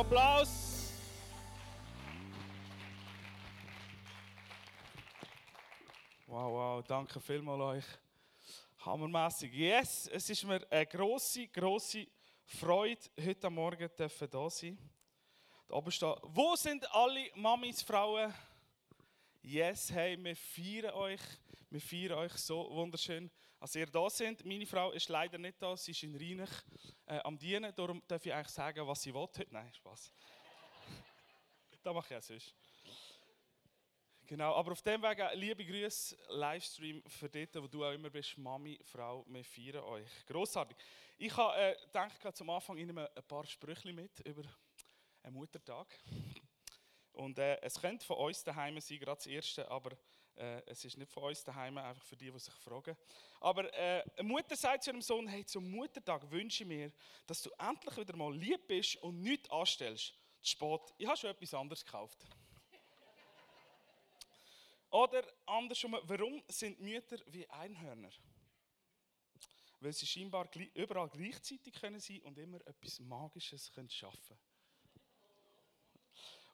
Applaus. Wow, wow, danke vielmals euch. Hammermäßig. Yes, es ist mir eine grosse, grosse Freude, heute Morgen dürfen da sein. Wo sind alle Mamis, Frauen? Yes, hey, wir feiern euch. Wir feiern euch so wunderschön, als ihr da seid. Meine Frau ist leider nicht da, sie ist in Rheinich äh, am Dienen. Darum darf ich eigentlich sagen, was sie will heute. Nein, Spaß. das mache ich auch sonst. Genau, aber auf dem Weg, liebe Grüße, Livestream für dort, wo du auch immer bist, Mami, Frau, wir feiern euch. Grossartig. Ich habe äh, gedacht, zum Anfang Ihnen ein paar Sprüche mit über einen Muttertag. Und äh, es könnte von uns daheim sein, gerade das erste, aber äh, es ist nicht von uns daheim, einfach für die, die sich fragen. Aber äh, eine Mutter sagt zu ihrem Sohn: Hey, zum Muttertag wünsche ich mir, dass du endlich wieder mal lieb bist und nichts anstellst. Zu spät, ich habe schon etwas anderes gekauft. Oder andersrum, warum sind Mütter wie Einhörner? Weil sie scheinbar überall gleichzeitig können sein und immer etwas Magisches können schaffen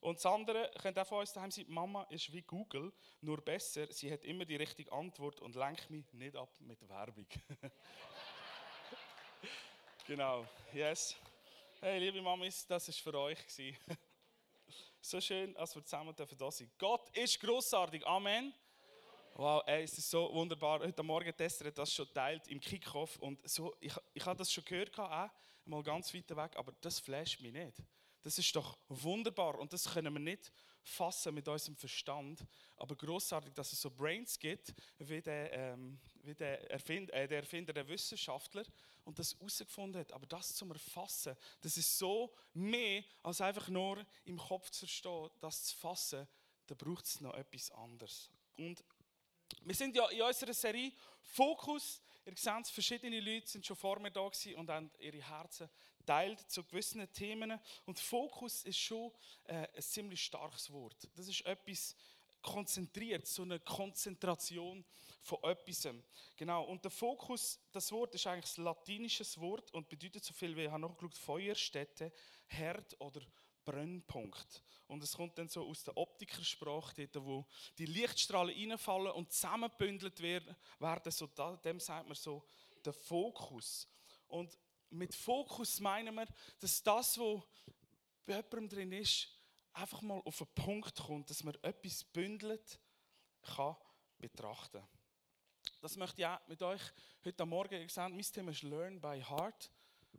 Und das andere könnte auch von uns daheim sein, Mama ist wie Google, nur besser. Sie hat immer die richtige Antwort und lenkt mich nicht ab mit Werbung. genau, yes. Hey, liebe Mamis, das war für euch. So schön, als wir zusammen da sind. Gott ist großartig. Amen. Wow, ey, es ist so wunderbar. Heute Morgen Tester hat das schon teilt im Kickoff und so, ich, ich habe das schon gehört, auch, mal ganz weit weg, aber das flasht mich nicht. Das ist doch wunderbar und das können wir nicht fassen mit unserem Verstand. Aber großartig, dass es so Brains gibt, wie der, ähm, wie der, Erfind, äh, der Erfinder, der Wissenschaftler, und das herausgefunden hat. Aber das zum Erfassen, das ist so mehr als einfach nur im Kopf zu verstehen, das zu fassen, da braucht es noch etwas anderes. Und wir sind ja in unserer Serie Fokus. Ihr seht, verschiedene Leute sind schon vor mir da und haben ihre Herzen teilt zu gewissen Themen. Und Fokus ist schon äh, ein ziemlich starkes Wort. Das ist etwas konzentriert, so eine Konzentration von etwas. Genau. Und der Fokus, das Wort ist eigentlich ein latinisches Wort und bedeutet so viel wie, ich habe nachgeschaut, Feuerstätte, Herd oder Brennpunkt. Und es kommt dann so aus der Optikersprache, dort, wo die Lichtstrahlen reinfallen und zusammengebündelt werden, so, dem sagt man so der Fokus. Und mit Fokus meinen wir, dass das, was bei jemandem drin ist, einfach mal auf den Punkt kommt, dass man etwas bündelt kann betrachten. Das möchte ich auch mit euch heute Morgen gesagt. Mein Thema ist Learn by Heart.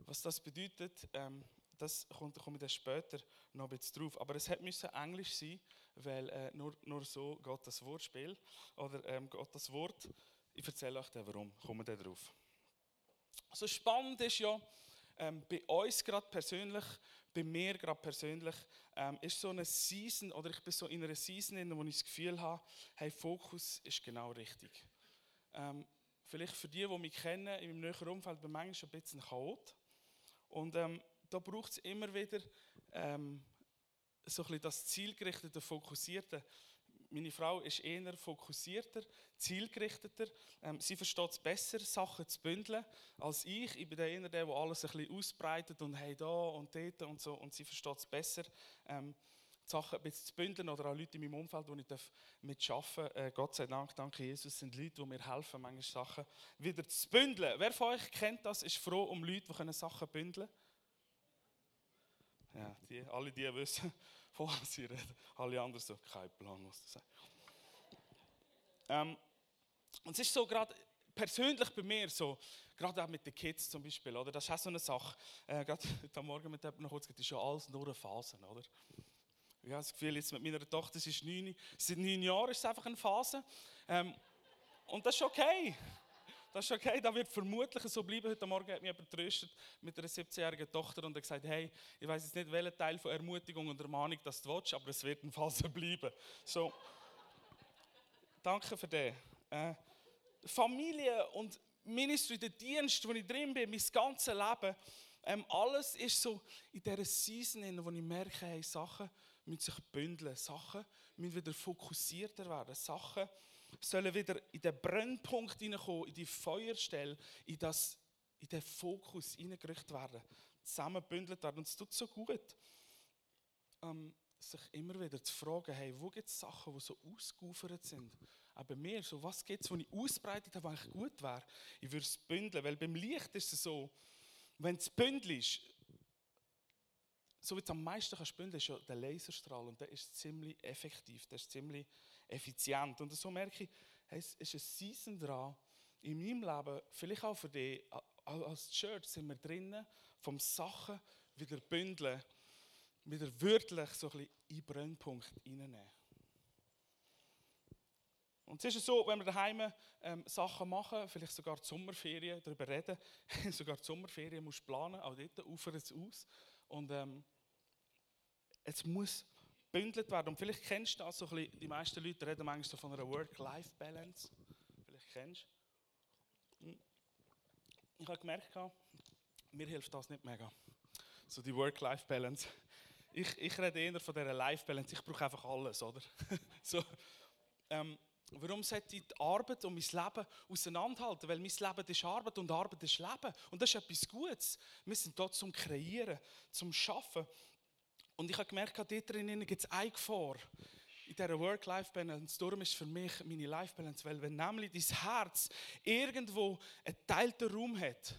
Was das bedeutet, ähm, das kommt, komme ich dann später noch ein bisschen drauf. Aber es hätte Englisch sein, weil äh, nur, nur so geht das Wortspiel. Oder ähm, geht das Wort. Ich erzähle euch dann, warum. Kommen wir drauf. So spannend ist ja, ähm, bei uns gerade persönlich, bei mir gerade persönlich, ähm, ist so eine Season, oder ich bin so in einer Season, in der ich das Gefühl habe, hey, Fokus ist genau richtig. Ähm, vielleicht für die, die mich kennen, in meinem näheren Umfeld, bin ich manchmal ein bisschen Chaot. Und ähm, da braucht es immer wieder ähm, so ein bisschen das zielgerichtete, fokussierte. Meine Frau ist eher fokussierter, zielgerichteter. Ähm, sie versteht es besser, Sachen zu bündeln, als ich. Ich bin eher der, der alles ein bisschen ausbreitet und hey da und dort und so. Und sie versteht es besser, ähm, Sachen ein bisschen zu bündeln. Oder auch Leute in meinem Umfeld, wo ich mitarbeiten darf. Äh, Gott sei Dank, danke Jesus, sind Leute, die mir helfen, manchmal Sachen wieder zu bündeln. Wer von euch kennt das, ist froh um Leute, die Sachen bündeln können? Ja, die, alle die wissen, von was sie reden. Alle anderen so, kein Plan, was du sagst. Ähm, und es ist so gerade persönlich bei mir so, gerade auch mit den Kids zum Beispiel, oder? Das ist auch so eine Sache. Äh, gerade heute Morgen mit jemandem noch kurz gesagt, ist ja alles nur eine Phase, oder? Ich habe das Gefühl, jetzt mit meiner Tochter, sie ist neun, seit neun Jahren ist es einfach eine Phase. Ähm, und das ist okay. Das ist okay, das wird vermutlich so bleiben. Heute Morgen hat mich jemand tröstet mit einer 17-jährigen Tochter und hat gesagt, hey, ich weiß jetzt nicht, welcher Teil von Ermutigung und Ermahnung das du willst, aber es wird ein Fall so bleiben. So, danke für das. Äh, Familie und Ministry, der Dienst, wo ich drin bin, mein ganzes Leben, ähm, alles ist so in dieser Season, wo ich merke, hey, Sachen müssen sich bündeln, Sachen müssen wieder fokussierter werden, Sachen sollen wieder in den Brennpunkt hineinkommen, in die Feuerstelle, in, das, in den Fokus hineingerichtet werden, zusammenbündelt werden. Und es tut so gut. ähm, sich immer wieder zu fragen, hey, wo gibt es Sachen, die so ausgeufert sind? Aber mir, so, was gibt es, wo ich ausbreitet habe, eigentlich gut wäre? Ich würde es bündeln, weil beim Licht ist es so, wenn es bündelt ist, so wie es am meisten kannst bündeln, ist ja der Laserstrahl und der ist ziemlich effektiv, der ist ziemlich effizient. Und so merke ich, hey, es ist ein Season dran, in meinem Leben, vielleicht auch für dich, als Church sind wir drinnen, vom Sachen wieder bündeln, wieder wörtlich so ein bisschen in Brennpunkt reinnehmen. Und es ist so, wenn wir daheim ähm, Sachen machen, vielleicht sogar die Sommerferien, darüber reden, sogar die Sommerferien musst du planen, auch dort ufert es aus. Und ähm, es muss bündelt werden. Und vielleicht kennst du das so ein bisschen, die meisten Leute reden manchmal von einer Work-Life-Balance. Vielleicht kennst du. Hm. Ich habe gemerkt, mir hilft das nicht mega. So die Work-Life-Balance. Ich, ich rede eher von dieser Life-Balance. Ich brauche einfach alles, oder? so, ähm, Warum sollte ich die Arbeit und mein Leben auseinanderhalten? Weil mein Leben ist Arbeit und Arbeit ist Leben. Und das ist etwas Gutes. Wir sind dort zum Kreieren, zum Schaffen. Und ich habe gemerkt, dort drinnen gibt es eine Gefahr. In dieser Work-Life-Balance. Darum ist für mich meine Life-Balance. Weil wenn nämlich dein Herz irgendwo einen teilten Raum hat,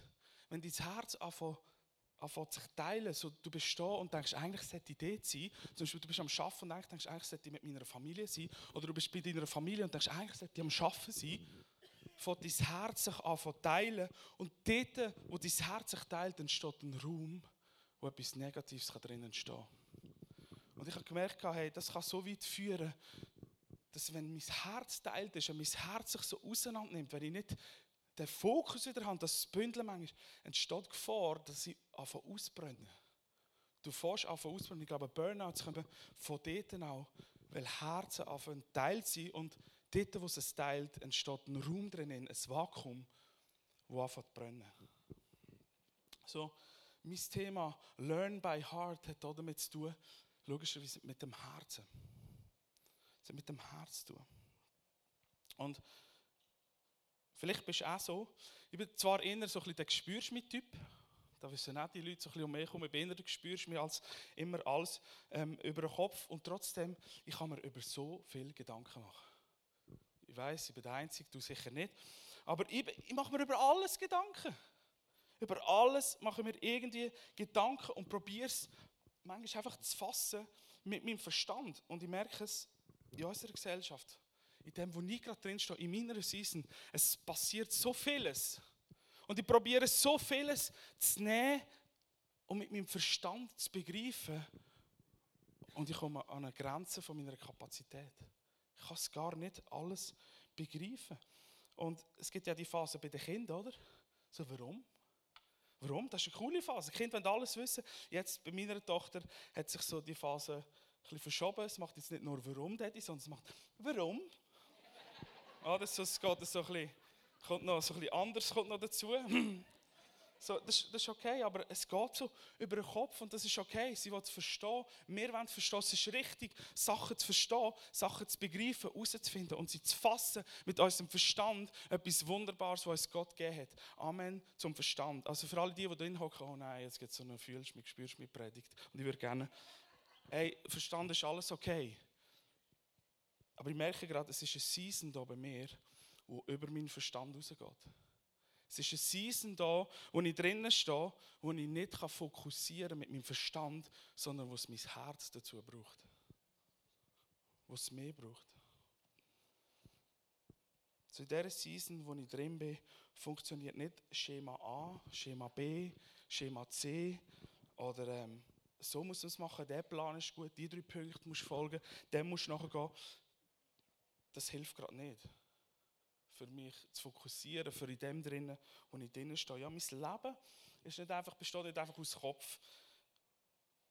wenn dein Herz anfängt anfängt sich teilen. So, du bist da und denkst, eigentlich sollte ich dort sein. Zum Beispiel, du bist am Arbeiten und denkst, eigentlich sollte ich mit meiner Familie sein. Oder du bist bei deiner Familie und denkst, eigentlich sollte ich am Arbeiten sein. Fängt dein Herz sich an zu teilen. Und dort, wo dein Herz sich teilt, entsteht ein Raum, wo etwas Negatives drinnen entstehen kann. Und ich habe gemerkt, hey, das kann so weit führen, dass wenn mein Herz teilt ist und mein Herz sich so auseinander nimmt, wenn ich nicht den Fokus wieder habe, das Bündel manchmal, entsteht Gefahr, dass sie anfangen ausbrennen. Du fährst anfangen ausbrennen. Ich glaube, Burnouts kommen von dort auch, weil Herzen anfangen teilt sind und dort, wo es es teilt, entsteht ein Raum drinnen, ein Vakuum, wo anfängt zu brennen. So, mein Thema Learn by Heart hat damit zu tun, logischerweise mit dem Herzen. Es hat mit dem Herz zu tun. Und Vielleicht bist du auch so. Ich bin zwar eher so ein bisschen der Gespürschmied-Typ. Da wissen auch die Leute so ein bisschen um mich herum. Ich bin eher der Gespürschmied als immer alles ähm, über den Kopf. Und trotzdem, ich kann mir über so viel Gedanken machen. Ich weiß, ich bin der Einzige, du sicher nicht. Aber ich, ich mache mir über alles Gedanken. Über alles mache ich mir irgendwie Gedanken und probiere es manchmal einfach zu fassen mit meinem Verstand. Und ich merke es in unserer Gesellschaft in dem, wo ich gerade drin stehe, in meiner Season, es passiert so vieles. Und ich probiere so vieles zu nehmen und mit meinem Verstand zu begreifen. Und ich komme an eine Grenze von meiner Kapazität. Ich kann es gar nicht alles begreifen. Und es gibt ja die Phase bei den Kindern, oder? So, warum? Warum? Das ist eine coole Phase. Kinder wollen alles wissen. Jetzt bei meiner Tochter hat sich so die Phase ein bisschen verschoben. Es macht jetzt nicht nur warum, Daddy, sondern es macht warum? Ah, das, das geht so ein bisschen, kommt noch so ein bisschen anders kommt noch dazu. So, das, das, ist okay, aber es geht so über den Kopf und das ist okay. Sie wollen verstehen. Wir wollen verstehen, es ist richtig, Sachen zu verstehen, Sachen zu begreifen, herauszufinden und sie zu fassen mit unserem Verstand. Etwas Wunderbares, was uns Gott gegeben hat. Amen zum Verstand. Also für alle die, die drin hocken, oh nein, jetzt gibt es so eine Fühlst mich, spürst mich Predigt. Und ich würde gerne, hey, Verstand ist alles okay. Aber ich merke gerade, es ist eine Season da bei mir, wo über meinen Verstand rausgeht. Es ist eine Season da, wo ich drinnen stehe, wo ich nicht fokussieren kann mit meinem Verstand, sondern wo es mein Herz dazu braucht. Wo es mehr braucht. Zu dieser Season, wo ich drin bin, funktioniert nicht Schema A, Schema B, Schema C oder ähm, so muss man es machen, der Plan ist gut, die drei Punkte musst du folgen, dem musst du nachher gehen das hilft gerade nicht. Für mich zu fokussieren, für in dem drinnen, wo ich drinnen stehe. Ja, mein Leben ist nicht einfach, besteht nicht einfach aus Kopf.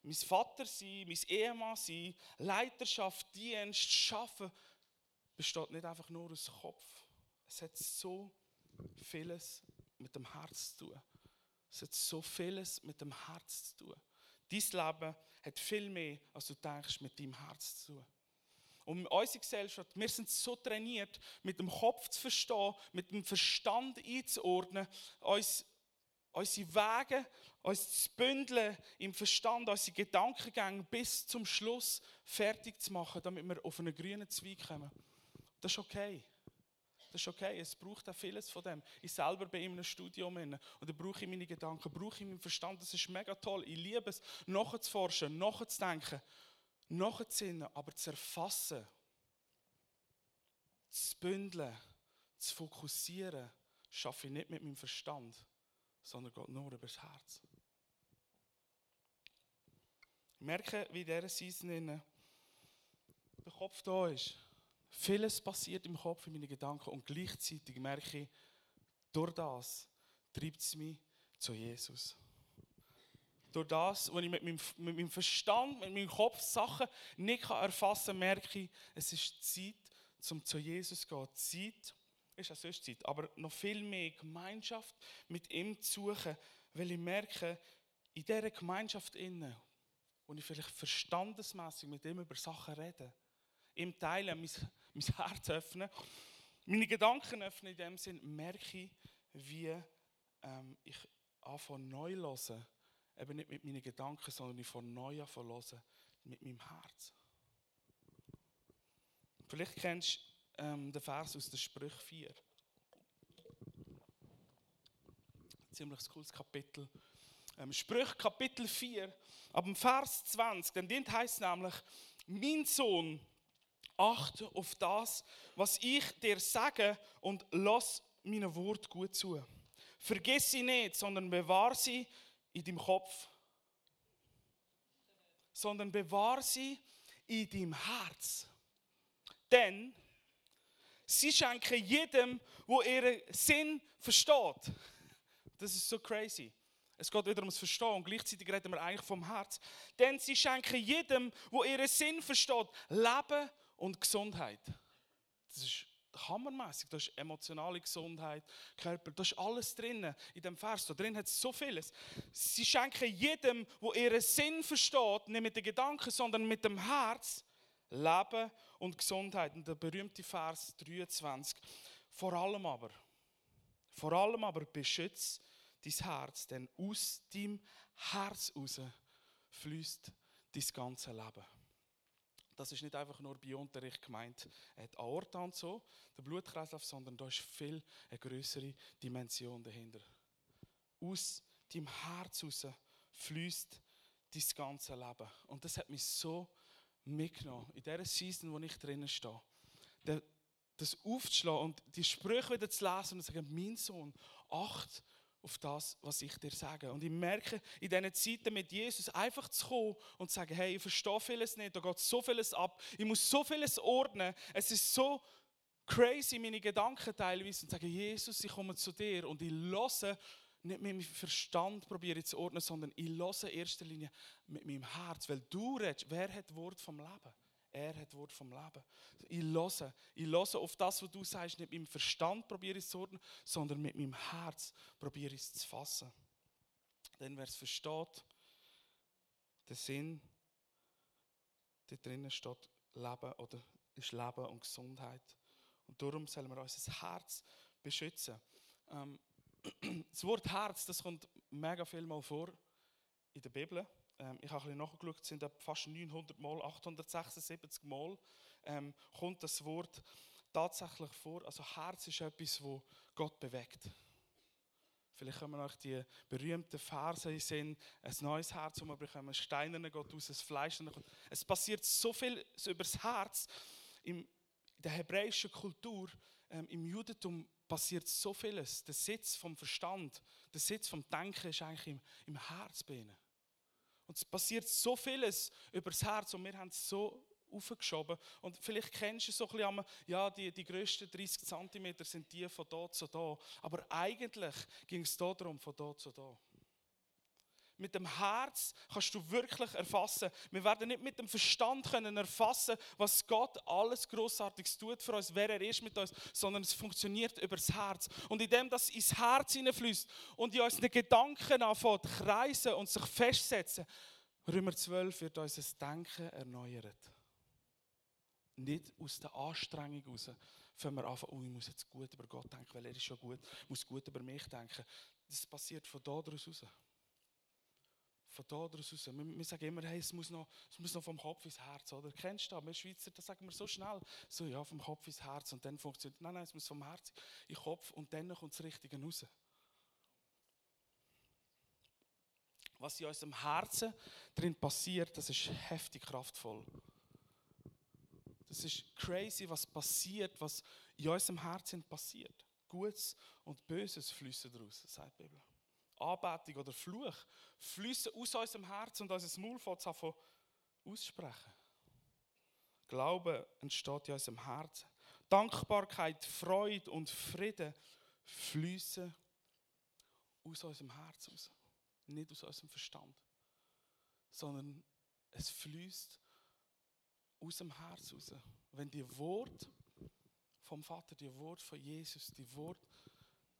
Mein Vater sein, mein Ehemann sein, Leiterschaft, Dienst, Schaffen, besteht nicht einfach nur aus Kopf. Es hat so vieles mit dem Herz zu tun. Es hat so vieles mit dem Herz zu tun. Dein Leben hat viel mehr, als du denkst, mit deinem Herz zu tun. Und unsere Gesellschaft, wir sind so trainiert, mit dem Kopf zu verstehen, mit dem Verstand einzuordnen, uns unsere Wege, uns zu bündeln im Verstand, unsere Gedankengänge bis zum Schluss fertig zu machen, damit wir auf einen grünen Zweig kommen. Das ist okay. Das ist okay. Es braucht auch vieles von dem. Ich selber bin in einem Studium und da brauche ich meine Gedanken, brauche ich meinen Verstand. Das ist mega toll. Ich liebe es, nachzuforschen, nachzudenken, nachzusinnen, aber zu erfassen, zu bündeln, zu fokussieren, schaffe ich nicht mit meinem Verstand, sondern geht nur über das Herz. Ich merke, wie in dieser Season der Kopf da ist. Vieles passiert im Kopf, in meinen Gedanken und gleichzeitig merke ich, durch das treibt es mich zu Jesus. Durch das, wenn ich mit meinem, mit meinem Verstand, mit meinem Kopf Sachen nicht erfassen kann, merke ich, es ist Zeit, um zu Jesus zu gehen. Zeit ist auch sonst Zeit, aber noch viel mehr Gemeinschaft mit ihm zu suchen, weil ich merke, in dieser Gemeinschaft innen, wo ich vielleicht verstandesmässig mit ihm über Sachen rede, ihm teilen, mein, mein Herz öffnen, meine Gedanken öffnen in dem Sinn, merke ich, wie ähm, ich anfange neu zu hören. Eben nicht mit meinen Gedanken, sondern ich von neu hören mit meinem Herz. Vielleicht kennst du ähm, den Vers aus der Sprüch 4. Ziemlich cooles Kapitel. Ähm, Sprüch Kapitel 4, ab dem Vers 20, denn dort heißt es nämlich, mein Sohn, achte auf das, was ich dir sage und lass meine Wort gut zu. Vergiss sie nicht, sondern bewahr sie in deinem Kopf. Sondern bewahr sie in deinem Herz. Denn sie schenken jedem, wo ihren Sinn versteht. Das ist so crazy. Es geht wieder ums Verstehen und gleichzeitig reden wir eigentlich vom Herz. Denn sie schenken jedem, wo ihren Sinn versteht, Leben und Gesundheit. Das ist hammermäßig. Da ist emotionale Gesundheit, Körper, da ist alles drin in dem Vers. Da drin hat es so vieles. Sie schenken jedem, wo ihren Sinn versteht, nicht mit den Gedanken, sondern mit dem Herz, Leben und Gesundheit. Und der berühmte Vers 23. Vor allem aber, vor allem aber beschütze dein Herz, denn aus deinem Herz raus fließt dein ganze Leben das ist nicht einfach nur Biounterricht gemeint, die Aorta und so, der Blutkreislauf, sondern da ist viel eine größere Dimension dahinter. Aus deinem Herz raus fließt dein ganze Leben. Und das hat mich so mitgenommen, in dieser Season, wo ich drinnen stehe. Das aufzuschlagen und die Sprüche wieder zu lesen und zu sagen, mein Sohn, acht auf das, was ich dir sage. Und ich merke, in diesen Zeiten mit Jesus einfach zu kommen und zu sagen, hey, ich verstehe vieles nicht, da geht so vieles ab, ich muss so vieles ordnen, es ist so crazy, meine Gedanken teilweise, und sagen, Jesus, ich komme zu dir und ich höre, nicht mit meinem Verstand probiere zu ordnen, sondern ich höre in erster Linie mit meinem Herz, weil du redest, wer hat Wort vom Leben? Er hat Wort vom Leben. Ich höre, ich höre auf das, was du sagst, nicht mit meinem Verstand probiere ich zu ordnen, sondern mit meinem Herz probiere ich es zu fassen. Denn wer es versteht, der Sinn, da drinnen steht Leben oder ist Leben und Gesundheit. Und darum sollen wir unser Herz beschützen. Ähm, das Wort Herz, das kommt mega viel mal vor in der Bibel ähm, ich habe ein bisschen nachgeschaut, es sind fast 900 Mal, 876 Mal, ähm, kommt das Wort tatsächlich vor. Also Herz ist etwas, wo Gott bewegt. Vielleicht kommen euch die berühmten Verse Sinn, ein neues Herz, wo wir bekommen, Steinerne geht aus, das Fleisch. Es passiert so viel über das Herz. In der hebräischen Kultur, ähm, im Judentum passiert so vieles. Der Sitz vom Verstand, der Sitz vom Denken ist eigentlich im, im Herz bei ihnen. Und es passiert so vieles übers Herz und wir haben es so aufgeschoben. Und vielleicht kennst du so ein bisschen, ja, die, die grössten 30 cm sind die von da zu da. Aber eigentlich ging es darum, von da zu da. Mit dem Herz kannst du wirklich erfassen. Wir werden nicht mit dem Verstand können erfassen, was Gott alles Großartiges tut für uns, wer er ist mit uns, sondern es funktioniert über das Herz. Und indem das ins Herz hineinfließt und in unseren Gedanken anfängt kreisen und sich festsetzen, Römer 12 wird unser Denken erneuert. Nicht aus der Anstrengung heraus, wenn wir anfangen, oh, ich muss jetzt gut über Gott denken, weil er ist schon gut, ich muss gut über mich denken. das passiert von da draus raus. Von da raus. Wir, wir sagen immer, hey, es muss, noch, es muss noch vom Kopf ins Herz. Oder? Kennst du das? Wir Schweizer, das sagen wir so schnell. So, ja, vom Kopf ins Herz und dann funktioniert Nein, nein, es muss vom Herz in den Kopf und dann kommt das Richtige raus. Was in unserem Herzen drin passiert, das ist heftig kraftvoll. Das ist crazy, was passiert, was in unserem Herzen passiert. Gutes und Böses fließen daraus, sagt die Bibel. Anbetung oder Fluch fließen aus unserem Herzen und unser Maul an aussprechen. Glaube entsteht in unserem Herzen. Dankbarkeit, Freude und Frieden fließen aus unserem Herzen raus. Nicht aus unserem Verstand, sondern es fließt aus dem Herz raus. Wenn die Wort vom Vater, die Wort von Jesus, die Wort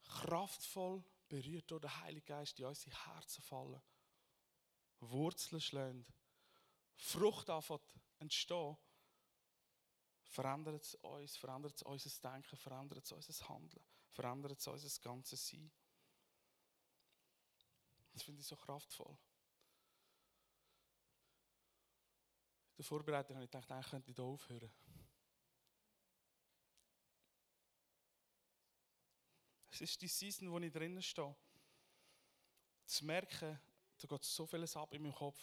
kraftvoll berührt durch den Heiligen Geist in unsere Herzen fallen, Wurzeln schlagen, Frucht anfängt entstehen, verändert es uns, verändert es unser Denken, verändert es unser Handeln, verändert es unser ganzes Sein. Das finde ich so kraftvoll. In der Vorbereitung habe ich gedacht, eigentlich könnte ich hier aufhören. Es ist die Season, wo ich drinnen stehe. Zu merken, da geht so vieles ab in meinem Kopf.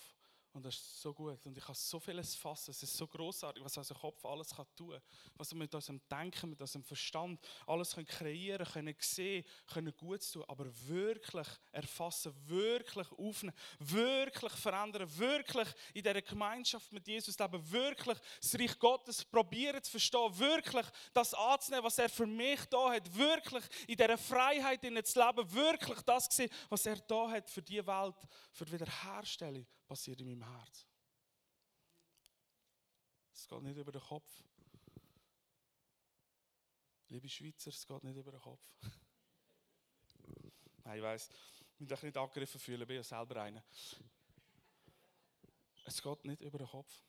Und das ist so gut. Und ich kann so vieles fassen. Es ist so großartig, was unser Kopf alles kann tun kann. Was wir mit unserem Denken, mit unserem Verstand alles können kreieren können, sehen, können gut tun. Aber wirklich erfassen, wirklich aufnehmen, wirklich verändern, wirklich in dieser Gemeinschaft mit Jesus leben, wirklich das Reich Gottes probieren zu verstehen, wirklich das anzunehmen, was er für mich da hat, wirklich in dieser Freiheit zu leben, wirklich das zu sehen, was er da hat für die Welt, für die Wiederherstellung passiert in meinem Herz. Es geht nicht über den Kopf. Liebe Schweizer, es geht nicht über den Kopf. Nein, ich weiss, ich mich nicht angegriffen fühlen, ich bin ja selber einer. Es geht nicht über den Kopf.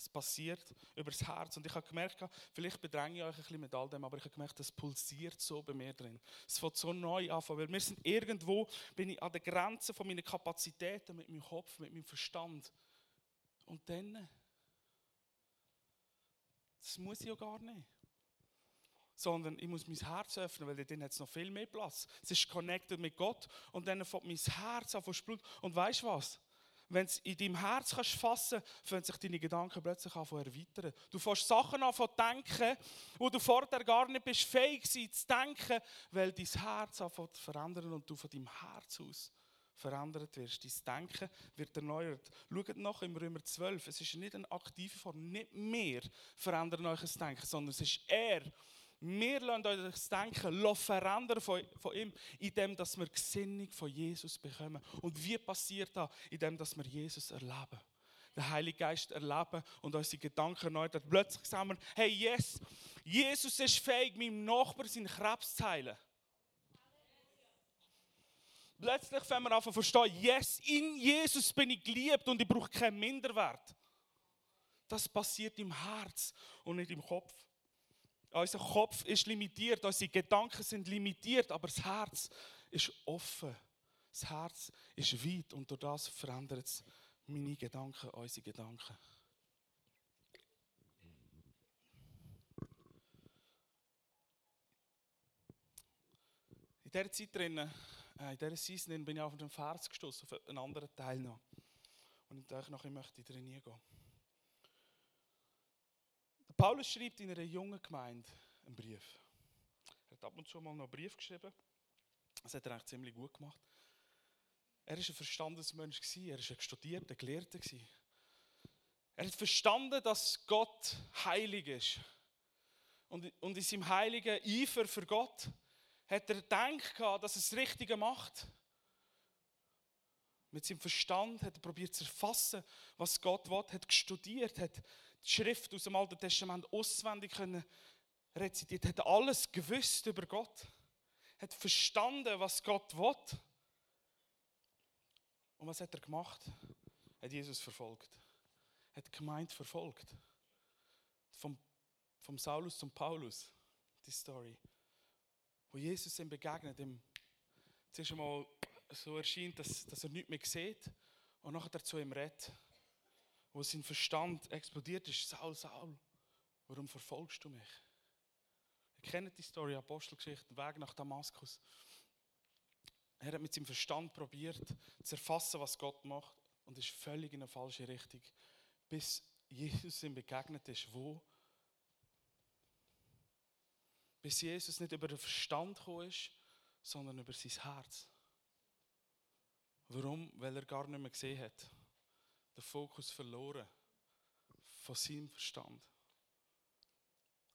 Es passiert über das Herz. Und ich habe gemerkt, vielleicht bedränge ich euch ein bisschen mit all dem, aber ich habe gemerkt, das pulsiert so bei mir drin. Es wird so neu an, weil wir sind irgendwo, bin ich an der Grenze von meinen Kapazitäten mit meinem Kopf, mit meinem Verstand. Und dann, das muss ich ja gar nicht. Sondern ich muss mein Herz öffnen, weil dann hat es noch viel mehr Platz. Es ist connected mit Gott und dann fängt mein Herz an zu Und weißt du was? Wenn du es in deinem Herz kannst fassen kannst, fangen sich deine Gedanken plötzlich an zu erweitern. Du fängst Sachen an zu denken, wo du vorher gar nicht bist fähig warst zu denken, weil dein Herz anfängt zu verändern und du von deinem Herz aus verändert wirst. Dein Denken wird erneuert. Schaut nach im Römer 12. Es ist nicht eine aktive Form. Nicht mehr verändern euch das Denken, sondern es ist er, wir lassen uns das Denken verändern von, von ihm, indem wir Gesinnung von Jesus bekommen. Und wie passiert das? Indem wir Jesus erleben. Den Heiligen Geist erleben und unsere Gedanken neu. Plötzlich sagen wir, hey, yes, Jesus ist fähig, meinem Nachbarn seinen Krebs zu heilen. Plötzlich fangen wir an zu verstehen, yes, in Jesus bin ich geliebt und ich brauche keinen Minderwert. Das passiert im Herz und nicht im Kopf. Unser Kopf ist limitiert, unsere Gedanken sind limitiert, aber das Herz ist offen. Das Herz ist weit und durch das verändert es meine Gedanken, unsere Gedanken. In dieser Zeit drin, äh, in dieser Season bin ich auf den Vers gestoßen, auf einen anderen Teil noch. Und ich dachte, ich möchte drin gehen. Paulus schreibt in einer jungen Gemeinde einen Brief. Er hat ab und zu mal noch einen Brief geschrieben. Das hat er eigentlich ziemlich gut gemacht. Er war ein Verstandesmensch, er war ein studierter, Gelehrter. Er hat verstanden, dass Gott heilig ist. Und in seinem heiligen Eifer für Gott hat er gedacht, dass er das Richtige macht. Mit seinem Verstand hat er probiert zu erfassen, was Gott will, hat studiert, hat die Schrift aus dem Alten Testament auswendig können rezitiert, hat alles gewusst über Gott, hat verstanden, was Gott will. Und was hat er gemacht? Hat Jesus verfolgt. Hat die Gemeinde verfolgt. Vom, vom Saulus zum Paulus, die Story. Wo Jesus ihm begegnet im zuerst einmal so erscheint, dass, dass er nichts mehr sieht und nachher zu ihm redet, wo sein Verstand explodiert ist, Saul, Saul, warum verfolgst du mich? Ihr kennt die Story, Apostelgeschichte, Weg nach Damaskus. Er hat mit seinem Verstand probiert, zu erfassen, was Gott macht und ist völlig in eine falsche Richtung, bis Jesus ihm begegnet ist. Wo? Bis Jesus nicht über den Verstand gekommen ist, sondern über sein Herz. Warum? Weil er gar nicht mehr gesehen hat. Den Fokus verloren von seinem Verstand.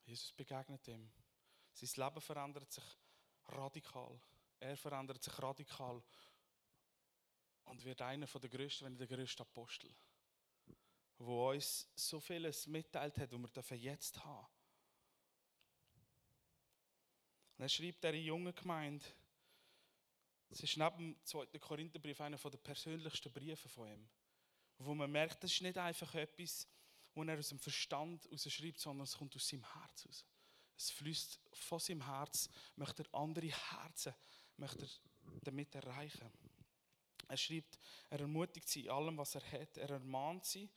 Jesus begegnet ihm. Sein Leben verändert sich radikal. Er verändert sich radikal und wird einer der größten, wenn nicht der größte Apostel, wo uns so vieles mitteilt hat, und wir jetzt haben. Und er schreibt der jungen Gemeinde, es ist neben dem 2. Korintherbrief einer der persönlichsten Briefe von ihm, wo man merkt, das ist nicht einfach etwas, wo er aus dem Verstand schreibt, sondern es kommt aus seinem Herz raus. Es fließt von seinem Herz, möchte er andere Herzen möchte er damit erreichen. Er schreibt, er ermutigt sie in allem, was er hat. Er ermahnt sie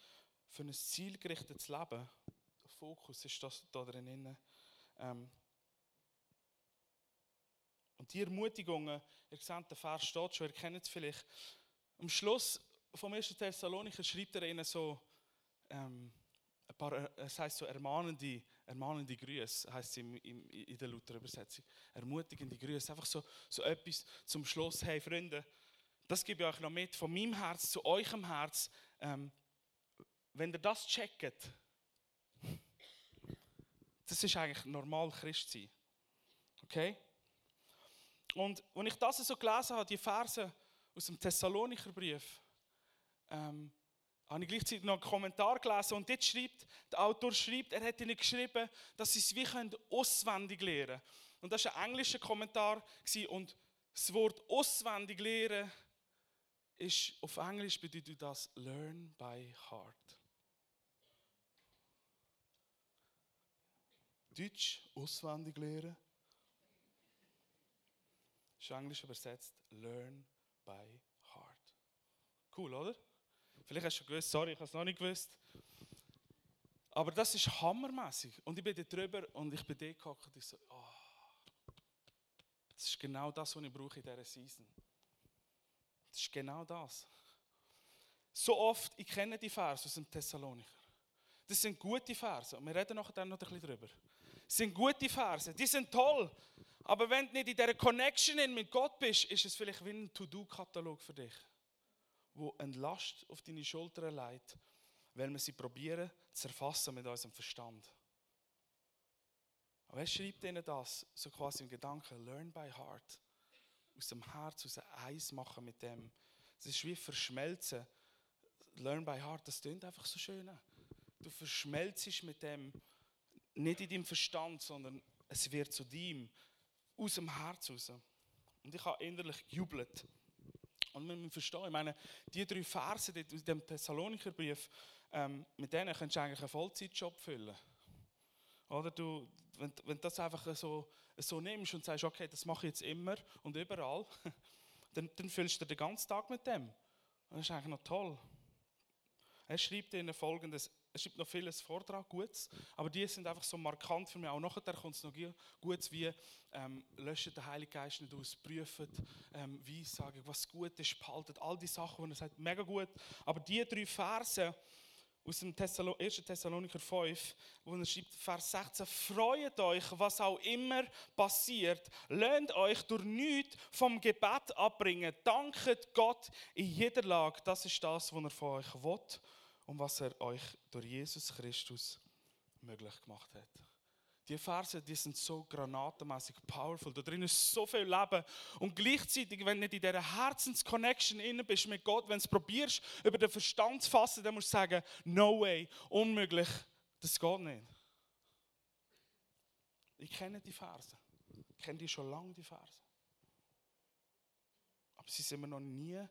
für ein zielgerichtetes Leben. Der Fokus ist das da drin. Ähm und die Ermutigungen, ihr seht, der Vers steht schon, ihr kennt es vielleicht. Am Schluss vom 1. Thessalonicher schreibt er ihnen so, ähm, ein paar, äh, es heißt so ermahnende, ermahnende Grüße, heißt es in, der Luther-Übersetzung. Ermutigende Grüße. Einfach so, so etwas zum Schluss. Hey Freunde, das gebe ich euch noch mit von meinem Herz zu eurem Herz. Ähm, wenn ihr das checkt, das ist eigentlich normal Christ sein. Okay? Und als ich das so gelesen habe, die Verse aus dem Thessalonicher Brief, ähm, habe ich gleichzeitig noch einen Kommentar gelesen und dort schreibt, der Autor schreibt, er hat ihnen geschrieben, dass sie es wie können auswendig lernen Und das war ein englischer Kommentar und das Wort auswendig lernen ist auf Englisch bedeutet das learn by heart. Deutsch auswendig lernen. Ist Englisch übersetzt learn by heart. Cool, oder? Vielleicht hast du schon gewusst, sorry, ich habe es noch nicht gewusst. Aber das ist hammermäßig. Und ich bin da drüber und ich bin da gehockt und ich so, oh, das ist genau das, was ich brauche in dieser Season. Das ist genau das. So oft, ich kenne die Verse aus dem Thessalonicher. Das sind gute Verse. Und wir reden nachher noch ein bisschen drüber. Das sind gute Verse. Die sind toll. Aber wenn du nicht in dieser Connection mit Gott bist, ist es vielleicht wie ein To-Do-Katalog für dich wo eine Last auf deine Schultern legt, weil wir sie probieren zu erfassen mit unserem Verstand. Aber er schreibt ihnen das, so quasi im Gedanken, learn by heart. Aus dem Herz, aus dem Eis machen mit dem. Es ist wie verschmelzen. Learn by heart, das klingt einfach so schön. Du verschmelzest mit dem, nicht in deinem Verstand, sondern es wird zu dem, aus dem Herz raus. Und ich habe innerlich gejubelt. Und man muss verstehen, ich meine, die drei Verse in dem Thessalonicher Brief, ähm, mit denen kannst du eigentlich einen Vollzeitjob füllen. Oder du, wenn, wenn du das einfach so, so nimmst und sagst, okay, das mache ich jetzt immer und überall, dann, dann füllst du den ganzen Tag mit dem. Das ist eigentlich noch toll. Er schreibt ihnen folgendes, er schreibt noch vieles Vortrag, Gutes, aber die sind einfach so markant für mich. Auch nachher kommt es noch Gutes wie, ähm, löscht den Heiligen Geist nicht aus, prüft ähm, Weissagung, was gut ist, behaltet, all die Sachen, die er sagt, mega gut. Aber die drei Verse aus dem Thessalo 1. Thessaloniker 5, wo er schreibt, Vers 16, freut euch, was auch immer passiert, lernt euch durch nichts vom Gebet abbringen, danket Gott in jeder Lage, das ist das, was er von euch will und was er euch durch Jesus Christus möglich gemacht hat. Die Verse, die sind so granatenmäßig powerful. Da drin ist so viel Leben. Und gleichzeitig, wenn du nicht in dieser Herzensconnection inne bist mit Gott, wenn du es probierst, über den Verstand zu fassen, dann musst du sagen, no way, unmöglich, das geht nicht. Ich kenne die Verse. Ich kenne die schon lange, die Verse. Aber sie sind mir noch nie,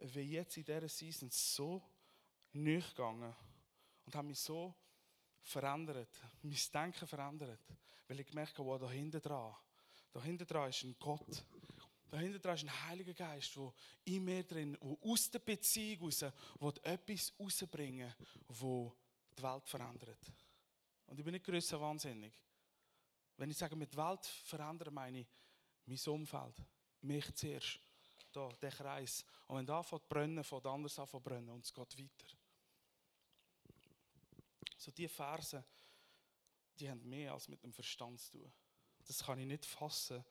wie jetzt in dieser Season, so nicht gegangen und haben mich so verändert, mein Denken verändert, weil ich gemerkt habe, wow, da hinten dran, da hinten ist ein Gott, Dahinter dran ist ein Heiliger Geist, der in mir drin, der aus der Beziehung raus, will etwas rausbringen, wo die Welt verändert. Und ich bin nicht grösser wahnsinnig. Wenn ich sage, mit der Welt verändern, meine ich mein Umfeld, mich zuerst, da, der Kreis. Und wenn da anfängt zu brennen, fängt anders an zu brennen und es geht weiter. So diese Verse, die haben mehr als mit dem Verstand zu tun. Das kann ich nicht fassen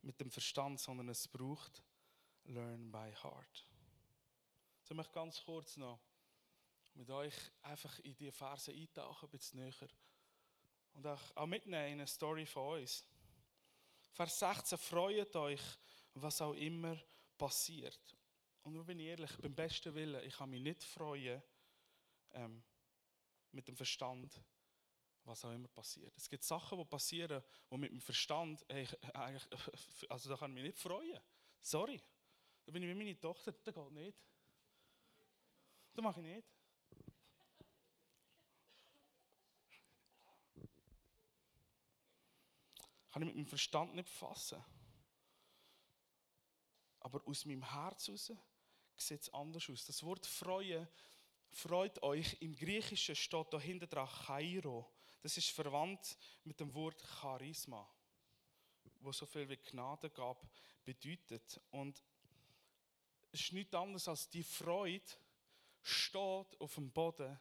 mit dem Verstand, sondern es braucht Learn by Heart. So möchte ich ganz kurz noch mit euch einfach in diese Verse eintauchen, ein bisschen näher. Und auch, mitnehmen in eine Story von uns. Vers 16, freut euch, was auch immer passiert. Und nur bin ich ehrlich, beim besten Willen, ich kann mich nicht freuen ähm, mit dem Verstand, was auch immer passiert. Es gibt Sachen, die passieren, wo mit dem Verstand, eigentlich, also da kann ich mich nicht freuen. Sorry. Da bin ich wie meine Tochter, das geht nicht. Das mache ich nicht. Kann ich mit meinem Verstand nicht fassen. Aber aus meinem Herz heraus sieht es anders aus. Das Wort Freuen, freut euch, im Griechischen steht dahinter dran Chairo. Das ist verwandt mit dem Wort Charisma, wo so viel wie Gnade gab bedeutet. Und es ist nichts anderes als die Freude steht auf dem Boden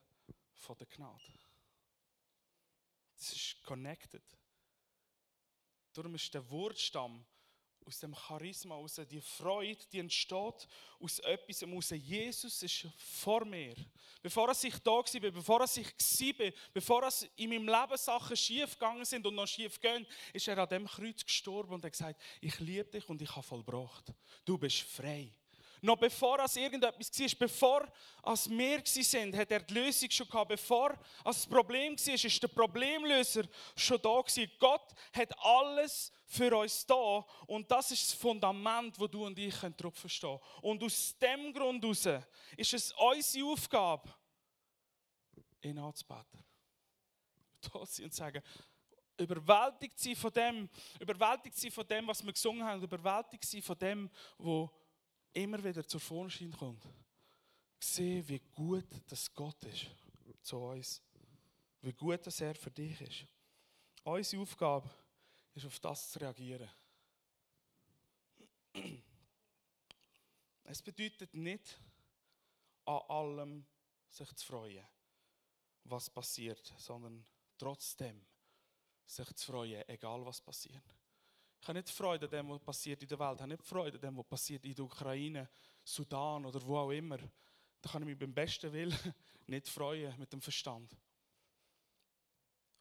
von der Gnade. Das ist connected. Darum ist der Wortstamm aus dem Charisma, aus die Freude, die entsteht aus etwas, aus Jesus ist vor mir. Bevor ich da war, bevor ich war, bevor in meinem Leben Sachen schief gegangen sind und noch schief gehen, ist er an dem Kreuz gestorben und hat gesagt, ich liebe dich und ich habe vollbracht. Du bist frei. Noch bevor es irgendetwas war, bevor es wir sind, hat er die Lösung schon gehabt. Bevor es das Problem war, ist der Problemlöser schon da gewesen. Gott hat alles für uns da und das ist das Fundament, wo du und ich drauf verstehen können. Und aus dem Grund heraus ist es unsere Aufgabe, ihn anzubeten. Da sind und sagen, überwältigt sie von dem, überwältigt sie von dem, was wir gesungen haben, überwältigt sie von dem, was immer wieder zur Vorschein kommt. Sehe, wie gut das Gott ist zu uns. Wie gut das er für dich ist. Unsere Aufgabe ist, auf das zu reagieren. Es bedeutet nicht, an allem sich zu freuen, was passiert, sondern trotzdem sich zu freuen, egal was passiert. Ich habe nicht Freude an dem, was passiert in der Welt. Ich habe nicht Freude an dem, was passiert in der Ukraine, Sudan oder wo auch immer. Da kann ich mich beim besten Willen nicht freuen mit dem Verstand.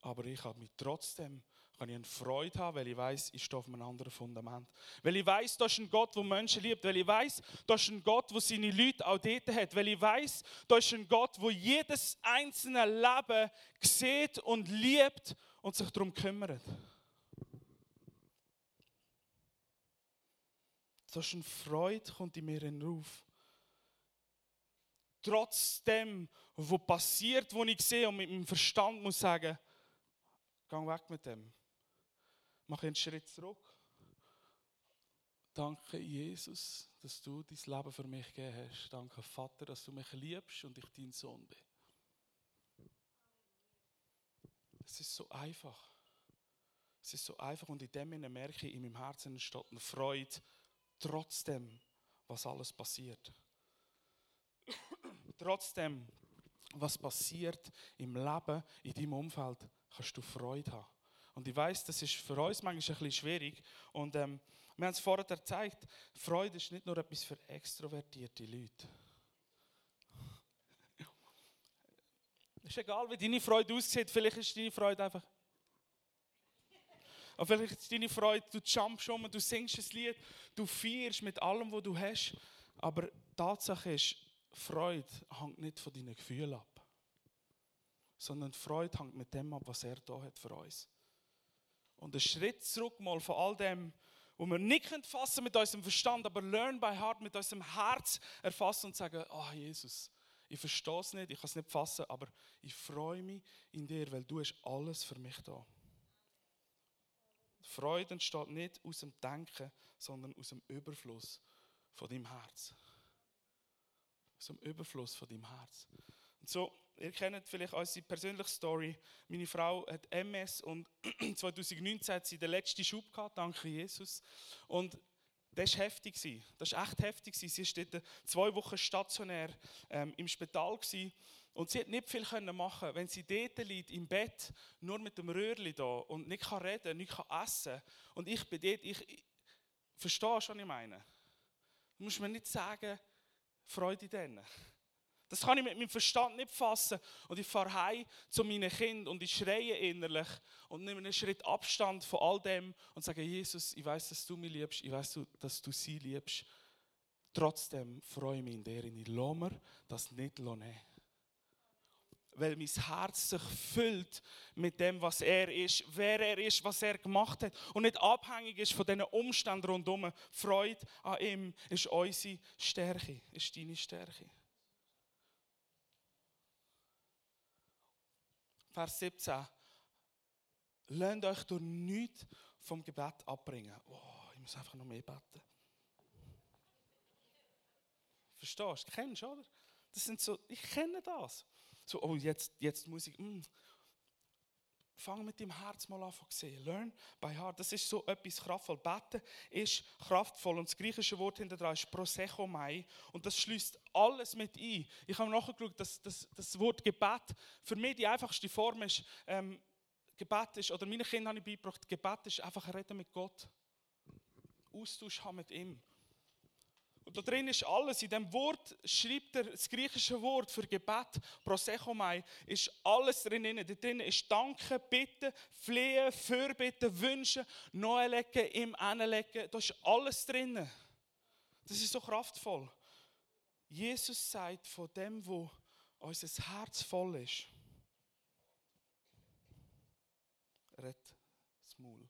Aber ich habe mich trotzdem kann ich eine Freude haben, weil ich weiß, ich stehe auf einem anderen Fundament. Weil ich weiß, da ist ein Gott, der Menschen liebt. Weil ich weiß, da ist ein Gott, der seine Leute auch dort hat. Weil ich weiß, da ist ein Gott, der jedes einzelne Leben sieht und liebt und sich darum kümmert. So eine Freude kommt in mir auf. Trotzdem, was passiert, wo ich sehe und mit meinem Verstand muss sagen, geh weg mit dem. Mach einen Schritt zurück. Danke, Jesus, dass du dein Leben für mich gegeben hast. Danke, Vater, dass du mich liebst und ich dein Sohn bin. Es ist so einfach. Es ist so einfach und in dem merke ich, in meinem Herzen entsteht eine Freude Trotzdem, was alles passiert. Trotzdem, was passiert im Leben, in deinem Umfeld, kannst du Freude haben. Und ich weiß, das ist für uns manchmal ein bisschen schwierig. Und ähm, wir haben es vorher gezeigt, Freude ist nicht nur etwas für extrovertierte Leute. Es ist egal, wie deine Freude aussieht, vielleicht ist deine Freude einfach aber vielleicht ist deine Freude, du jumpst um, du singst ein Lied, du feierst mit allem, was du hast. Aber Tatsache ist, Freude hängt nicht von deinen Gefühlen ab. Sondern Freude hängt mit dem ab, was er da hat für uns. Und ein Schritt zurück mal von all dem, wo wir nicht fassen mit unserem Verstand, aber learn by heart, mit unserem Herz erfassen und sagen, ah oh, Jesus, ich verstehe es nicht, ich kann es nicht fassen, aber ich freue mich in dir, weil du hast alles für mich da. Freude entsteht nicht aus dem Denken, sondern aus dem Überfluss von deinem Herz. Aus dem Überfluss von deinem Herz. Und so, ihr kennt vielleicht unsere persönliche Story. Meine Frau hat MS und 2019 hat sie den letzten Schub gehabt, danke Jesus. Und das war heftig. Das war echt heftig. Sie war dort zwei Wochen stationär ähm, im Spital. Gewesen. Und sie hat nicht viel machen wenn sie dort liegt, im Bett, nur mit dem Röhrli da und nicht kann reden, nicht kann essen. Und ich bin dort, ich, ich verstehst du, was ich meine? Du musst mir nicht sagen, Freude denen. Das kann ich mit meinem Verstand nicht fassen. Und ich fahre heim zu meinen Kindern und ich schreie innerlich und nehme einen Schritt Abstand von all dem und sage, Jesus, ich weiß, dass du mich liebst, ich weiß, dass du sie liebst. Trotzdem freue ich mich in der, ich lasse mir das nicht nehmen weil mein Herz sich füllt mit dem, was er ist, wer er ist, was er gemacht hat und nicht abhängig ist von diesen Umständen rundherum. Freude an ihm ist unsere Stärke, ist deine Stärke. Vers 17. Lasst euch durch nichts vom Gebet abbringen. Oh, ich muss einfach noch mehr beten. Verstehst du? Kennst du, oder? Das sind so, ich kenne das. So, oh, jetzt, jetzt muss ich, mm. Fang mit dem Herz mal an zu sehen. Learn by heart. Das ist so etwas kraftvoll. Beten ist kraftvoll. Und das griechische Wort hinter dran ist prosechomai. Und das schließt alles mit ein. Ich habe nachgeschaut, dass, dass das Wort Gebet für mich die einfachste Form ist. Ähm, Gebet ist, oder meine Kinder habe ich beigebracht, Gebet ist einfach reden mit Gott. Austausch haben mit ihm. Und da drin ist alles. In dem Wort schreibt er das griechische Wort für Gebet, prosechomai, ist alles drin. Da drin ist Danken, Bitten, Flehen, Fürbitten, Wünschen, Neulegen, ihm anlegen. Da ist alles drin. Das ist so kraftvoll. Jesus sagt von dem, wo unser Herz voll ist, red das Maul.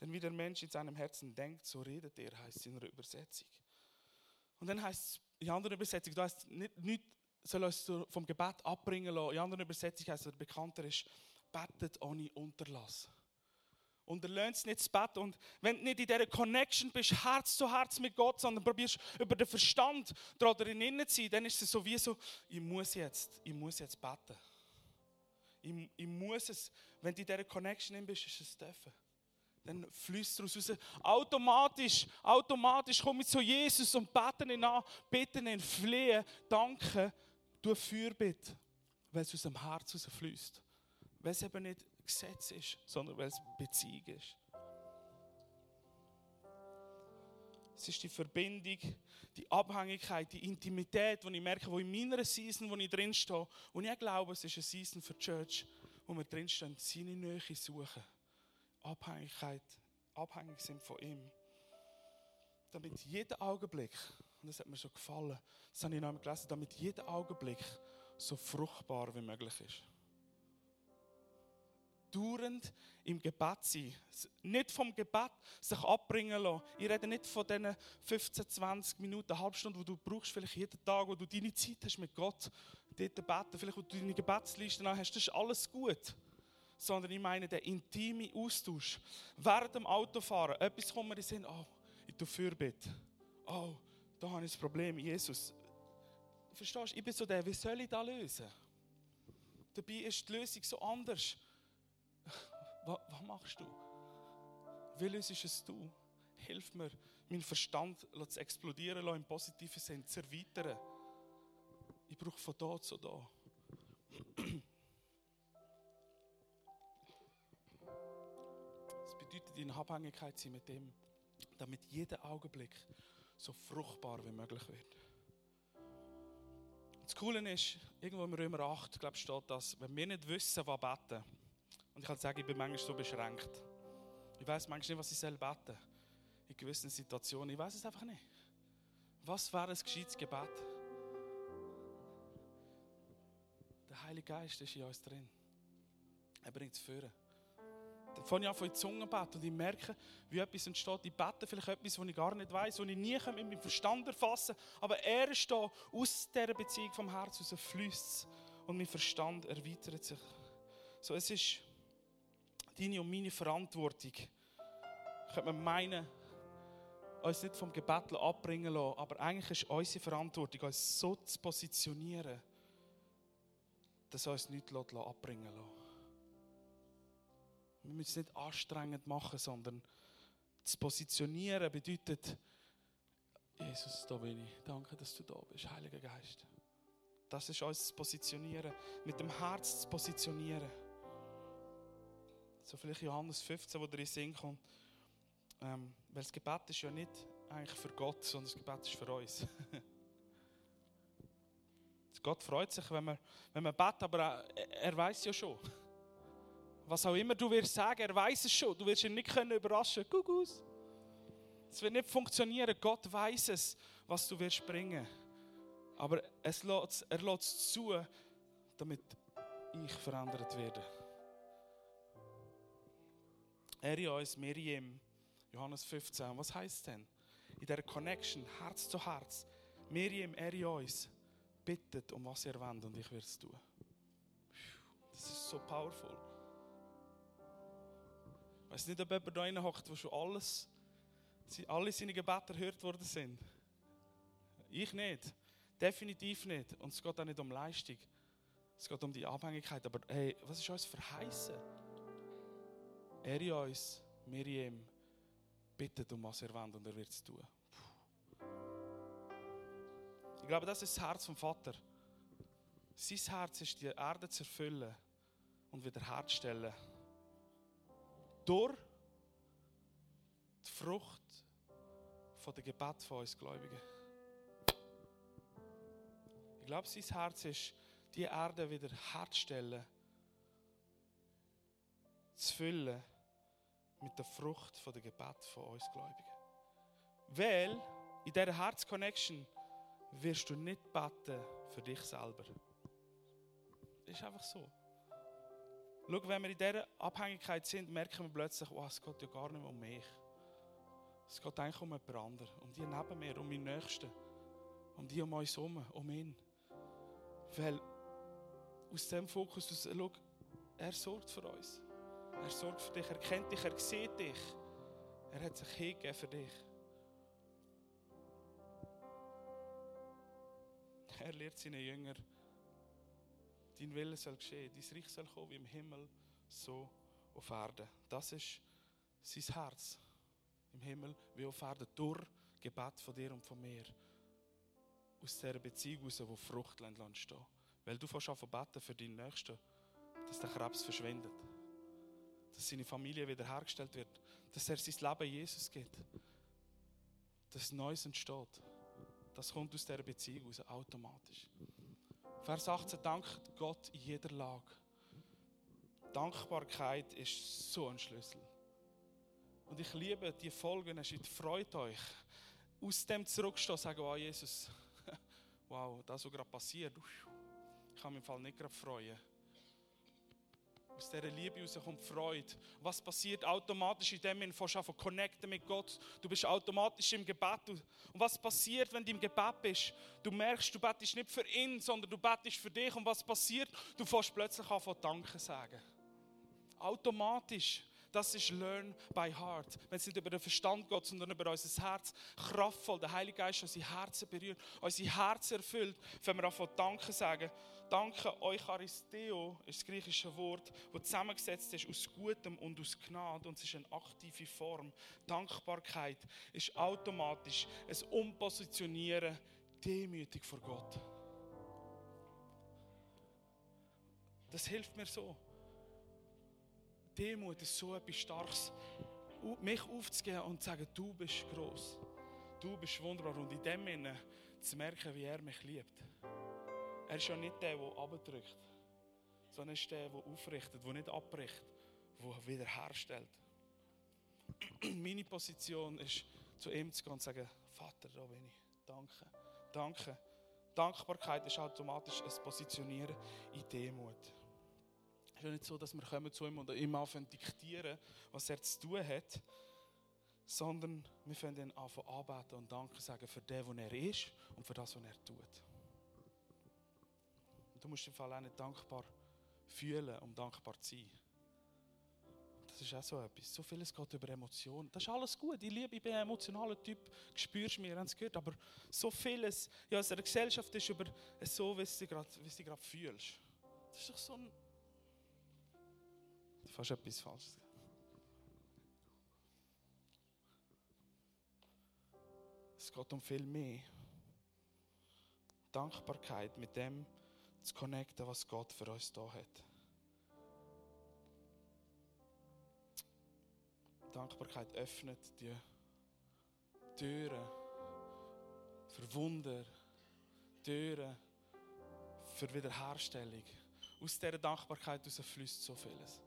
Denn wie der Mensch in seinem Herzen denkt, so redet er, heißt es in einer Übersetzung. Und dann heißt es in anderen Übersetzungen, da heißt nicht, nicht soll uns vom Gebet abbringen lassen. In anderen Übersetzungen heißt es, bekannter ist, betet ohne Unterlass. Und er es nicht zu beten. Und wenn du nicht in dieser Connection bist, Herz zu Herz mit Gott, sondern probierst über den Verstand darin zu sein, dann ist es so wie so, ich muss jetzt, ich muss jetzt beten. Ich, ich muss es, wenn du in dieser Connection bist, ist es dürfen dann fließt daraus raus. Automatisch, automatisch komme ich zu Jesus und bete ihn an, bete ihn, flehe, danke, du Fürbitte, weil es aus dem Herz fließt. Weil es eben nicht Gesetz ist, sondern weil es Beziehung ist. Es ist die Verbindung, die Abhängigkeit, die Intimität, die ich merke, wo in meiner Season, wo ich drinstehe, und ich glaube, es ist eine Season für die Church, wo wir drinstehen, seine Nähe suchen Abhängigkeit, abhängig sind von ihm. Damit jeder Augenblick, und das hat mir schon gefallen, das habe ich noch gelesen, damit jeder Augenblick so fruchtbar wie möglich ist. Dauernd im Gebet sein. Nicht vom Gebet sich abbringen lassen. Ich rede nicht von diesen 15, 20 Minuten, eine halbe Stunde, wo du brauchst, vielleicht jeden Tag, wo du deine Zeit hast mit Gott, dort beten, vielleicht wo du deine Gebetsliste hast, das ist alles gut sondern ich meine den intimen Austausch. Während dem Autofahren, etwas kommt mir in Sinn, oh, ich tue Fürbitte. Oh, da habe ich ein Problem, Jesus. Verstehst du, ich bin so der, wie soll ich das lösen? Dabei ist die Lösung so anders. Was, was machst du? Wie löst es du? Hilf mir, meinen Verstand zu explodieren im positiven Sinn, zu erweitern. Ich brauche von da zu da. Bedeutet in Abhängigkeit sein mit dem, damit jeder Augenblick so fruchtbar wie möglich wird. Das Coole ist, irgendwo im Römer 8, glaube ich, steht das, wenn wir nicht wissen, was beten, und ich kann sagen, ich bin manchmal so beschränkt. Ich weiß manchmal nicht, was ich soll beten in gewissen Situationen. Ich weiß es einfach nicht. Was wäre ein gescheites Gebet? Der Heilige Geist ist in uns drin. Er bringt es führen. Fange ich an, von Zungen zu beten und ich merke, wie etwas entsteht. Ich bete vielleicht etwas, was ich gar nicht weiß, was ich nie mit meinem Verstand erfassen kann. Aber er ist da, aus dieser Beziehung vom Herz aus fließt und mein Verstand erweitert sich. So, es ist deine und meine Verantwortung. Könnte man meinen, uns nicht vom Gebet abbringen lassen, aber eigentlich ist unsere Verantwortung, uns so zu positionieren, dass uns nichts abbringen lassen. Wir müssen es nicht anstrengend machen, sondern zu positionieren bedeutet, Jesus, da bin ich. Danke, dass du da bist, Heiliger Geist. Das ist uns zu positionieren, mit dem Herz zu positionieren. So vielleicht Johannes 15, wo der in Sinn kommt. Ähm, weil das Gebet ist ja nicht eigentlich für Gott, sondern das Gebet ist für uns. Gott freut sich, wenn man, wenn man betet, aber er, er weiß ja schon. Was auch immer du wirst sagen, er weiß es schon. Du wirst ihn nicht können überraschen. Kuckucks. Es wird nicht funktionieren. Gott weiß es, was du wirst bringen. Aber es lässt, er lässt es zu, damit ich verändert werde. Er in uns, Miriam, Johannes 15. Was heißt denn? In der Connection, Herz zu Herz. Miriam, er in uns, bittet um was ihr wollt und ich werde es tun. Das ist so powerful. Weiß nicht, ob jemand da rein hockt, wo schon alles, alle seine Gebete erhört worden sind. Ich nicht. Definitiv nicht. Und es geht auch nicht um Leistung. Es geht um die Abhängigkeit. Aber hey, was ist uns verheißen? Er in uns, Miriam, bittet um was er will und er wird es tun. Ich glaube, das ist das Herz vom Vater. Sein Herz ist, die Erde zu erfüllen und wiederherzustellen. Durch die Frucht von der Gebet von uns Gläubigen. Ich glaube, sein Herz ist, die Erde wiederherzustellen, zu füllen mit der Frucht von der Gebet von uns Gläubigen. Weil in dieser Herz-Connection wirst du nicht beten für dich selber. Das ist einfach so. Schau, wenn wir in dieser Abhängigkeit sind, merken wir plötzlich, oh, es geht ja gar nicht mehr um mich. Es geht eigentlich um jemand anderen, um die neben mir, um meinen Nächsten, um die um uns herum, um ihn. Weil aus dem Fokus, schau, er sorgt für uns. Er sorgt für dich, er kennt dich, er sieht dich. Er hat sich hingegeben für dich. Er lehrt seinen Jünger, dein Wille soll geschehen, dein Reich soll kommen wie im Himmel, so auf Erden. Das ist sein Herz. Im Himmel wie auf Erden. Durch Gebet von dir und von mir. Aus dieser Beziehung heraus, wo Frucht entstehen Weil du fährst an beten für deinen Nächsten, dass der Krebs verschwindet. Dass seine Familie wiederhergestellt wird. Dass er sein Leben Jesus gibt. Dass Neues entsteht. Das kommt aus dieser Beziehung raus, automatisch. Vers 18, dankt Gott in jeder Lage. Dankbarkeit ist so ein Schlüssel. Und ich liebe die Folgen, es freut euch. Aus dem zurückstehen, sagen, oh Jesus, wow, das, was gerade passiert, ich kann mich im Fall nicht gerade freuen aus dieser Liebe heraus kommt Freude. Was passiert automatisch in dem, wenn du anfängst connecten mit Gott? Du bist automatisch im Gebet. Und was passiert, wenn du im Gebet bist? Du merkst, du betest nicht für ihn, sondern du betest für dich. Und was passiert? Du fängst plötzlich an, von Danke sagen. Automatisch. Das ist Learn by Heart. Wenn es nicht über den Verstand geht, sondern über unser Herz. Kraftvoll. Der Heilige Geist unsere Herzen berührt, unsere Herzen erfüllt, wenn wir von Danke sagen. Danke, Eucharisteo ist das griechische Wort, das zusammengesetzt ist aus Gutem und aus Gnade und es ist eine aktive Form. Dankbarkeit ist automatisch ein Umpositionieren, demütig vor Gott. Das hilft mir so. Demut ist so etwas Starkes. Mich aufzugeben und zu sagen, du bist groß, du bist wunderbar und in dem Sinne zu merken, wie er mich liebt. Er ist ja nicht der, der abdrückt, sondern er ist der, der aufrichtet, der nicht abbricht, der wiederherstellt. Meine Position ist, zu ihm zu gehen und zu sagen, Vater, da bin ich. Danke. Danke. Dankbarkeit ist automatisch ein Positionieren in Demut. Es ist ja nicht so, dass wir kommen zu ihm und ihm anfangen diktieren, was er zu tun hat, sondern wir fangen ihn anfangen anbeten und Danke sagen für den, wo er ist und für das, was er tut. Du musst im Fall auch nicht dankbar fühlen, um dankbar zu sein. Das ist auch so etwas. So vieles geht über Emotionen. Das ist alles gut. Ich liebe, ich bin ein emotionaler Typ. Spürst mir, haben es gehört. Aber so vieles, ja, einer Gesellschaft ist über so, wie du gerade gerade fühlst. Das ist doch so ein. Fast etwas Falsches. Es geht um viel mehr. Dankbarkeit mit dem zu connecten, was Gott für uns da hat. Dankbarkeit öffnet die Türen für Wunder, Türen für Wiederherstellung. Aus dieser Dankbarkeit fließt so vieles.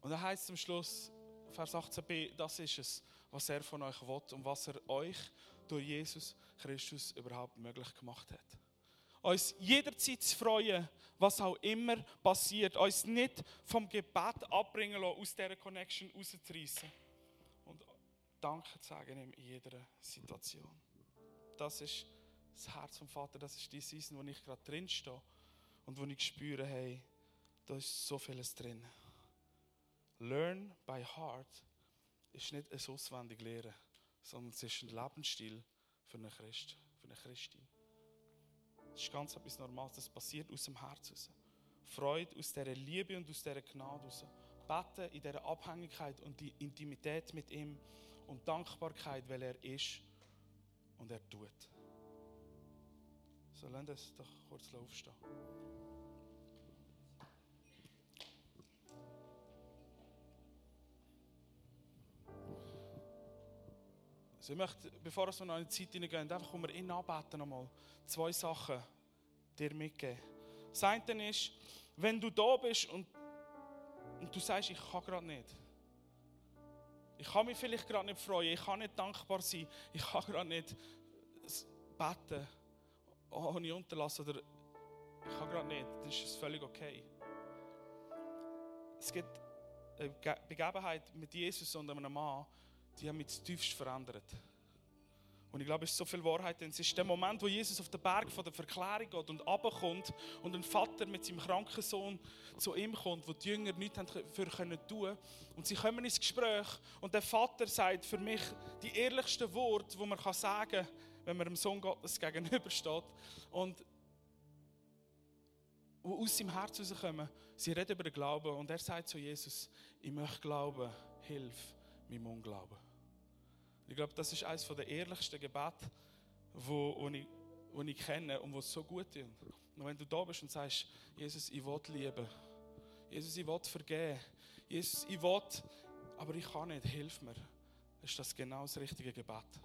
Und er heißt zum Schluss, Vers 18b, das ist es, was er von euch will und was er euch durch Jesus Christus überhaupt möglich gemacht hat. Uns jederzeit zu freuen, was auch immer passiert. Uns nicht vom Gebet abbringen lassen, aus dieser Connection rauszureißen. Und Danke zu sagen in jeder Situation. Das ist das Herz vom Vater, das ist die Season, wo ich gerade drin stehe und wo ich spüre, hey, da ist so vieles drin. Learn by heart ist nicht ein auswendig Lehren, sondern es ist ein Lebensstil für einen Christ, für eine Christin. Das ist ganz etwas Normales, das passiert aus dem Herz heraus. Freude aus dieser Liebe und aus dieser Gnade heraus. Beten in dieser Abhängigkeit und die Intimität mit ihm und Dankbarkeit, weil er ist und er tut. So, lass uns doch kurz aufstehen. Also ich möchte, bevor wir noch in die Zeit hineingehen, einfach um wir ihn anbeten nochmal, zwei Sachen dir mitgeben. Das eine ist, wenn du da bist und, und du sagst, ich kann gerade nicht. Ich kann mich vielleicht gerade nicht freuen, ich kann nicht dankbar sein, ich kann gerade nicht beten ohne Unterlass oder ich kann gerade nicht, das ist völlig okay. Es gibt eine Begebenheit mit Jesus und einem Mann, die haben mich zutiefst verändert. Und ich glaube, es ist so viel Wahrheit, denn es ist der Moment, wo Jesus auf den Berg von der Verklärung geht und runterkommt und ein Vater mit seinem kranken Sohn zu ihm kommt, wo die Jünger nichts dafür können tun Und sie kommen ins Gespräch und der Vater sagt für mich die ehrlichsten Worte, die man sagen kann, wenn man dem Sohn Gottes gegenübersteht. Und wo aus seinem Herz rauskommen, sie reden über den Glauben und er sagt zu Jesus, ich möchte glauben, hilf meinem Unglauben. Ich glaube, das ist eines der ehrlichsten Gebete, wo, wo, ich, wo ich kenne und was so gut tut. Und wenn du da bist und sagst, Jesus, ich will lieben. Jesus, ich will vergeben. Jesus, ich will, aber ich kann nicht, hilf mir. Ist das genau das richtige Gebet.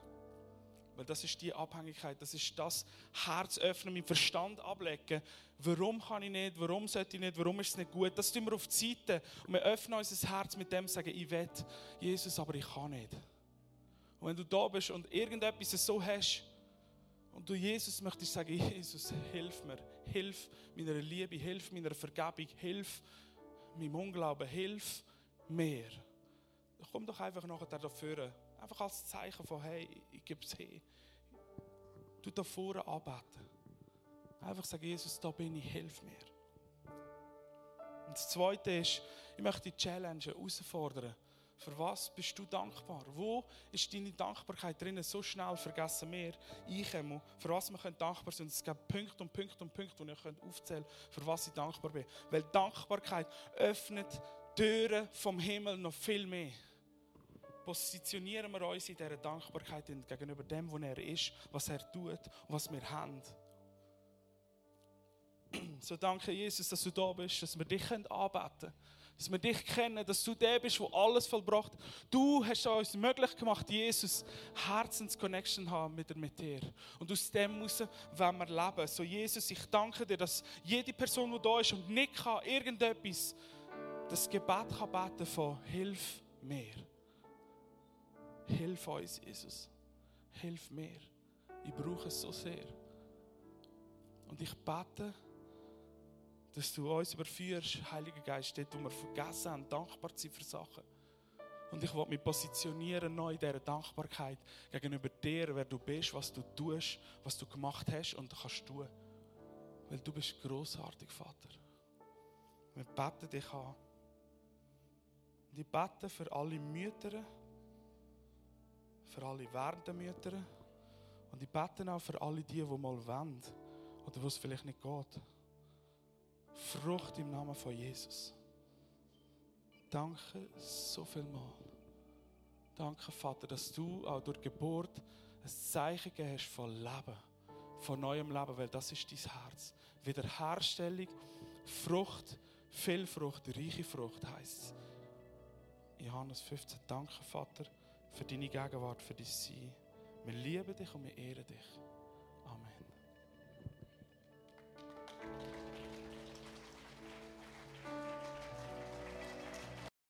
Weil das ist die Abhängigkeit, das ist das Herz öffnen, mein Verstand ablegen. Warum kann ich nicht, warum sollte ich nicht, warum ist es nicht gut? Das tun wir auf die Seite und wir öffnen unser Herz mit dem, sagen, ich will, Jesus, aber ich kann nicht. Und wenn du da bist und irgendetwas so hast und du Jesus möchtest sagen, Jesus, hilf mir, hilf meiner Liebe, hilf meiner Vergebung, hilf meinem Unglauben, hilf mir. Dann komm doch einfach nachher dafür. Einfach als Zeichen von, hey, ich gebe es hin. Du da vorne anbeten. Einfach sagen, Jesus, da bin ich, hilf mir. Und das Zweite ist, ich möchte die Challenge herausfordern. Für was bist du dankbar? Wo ist deine Dankbarkeit drin? So schnell vergessen wir, ich einmal, für was wir dankbar sind. Es gibt Punkte und Punkte und Punkte, die ich aufzählen könnt, für was ich dankbar bin. Weil Dankbarkeit öffnet Türen vom Himmel noch viel mehr. Positionieren wir uns in dieser Dankbarkeit gegenüber dem, wo er ist, was er tut und was wir haben. So danke Jesus, dass du da bist, dass wir dich anbeten können dass wir dich kennen, dass du der bist, der alles vollbracht. Du hast uns möglich gemacht, Jesus, Herzensconnection haben mit, mit dir. Und aus dem muss wenn wir leben. So Jesus, ich danke dir, dass jede Person, die da ist und nicht kann, irgendetwas, das Gebet kann beten von Hilf mir. Hilf uns, Jesus. Hilf mir. Ich brauche es so sehr. Und ich bete, dass du uns überführst, Heiliger Geist, dort, wo wir vergessen haben, dankbar zu sein für Sachen. Und ich will mich positionieren neu in dieser Dankbarkeit gegenüber dir, wer du bist, was du tust, was du gemacht hast und kannst tun. Weil du bist großartig, Vater. Wir beten dich an. Und ich bete für alle Mütter, für alle werdenden Mütter. Und ich bete auch für alle die, die mal wollen oder wo es vielleicht nicht geht. Frucht im Namen von Jesus. Danke so viel mal. Danke, Vater, dass du auch durch Geburt ein Zeichen gegeben hast von Leben, von neuem Leben, weil das ist dein Herz. Wiederherstellung, Frucht, viel Frucht, reiche Frucht heißt es. Johannes 15. Danke, Vater, für deine Gegenwart, für dein Sein. Wir lieben dich und wir ehren dich.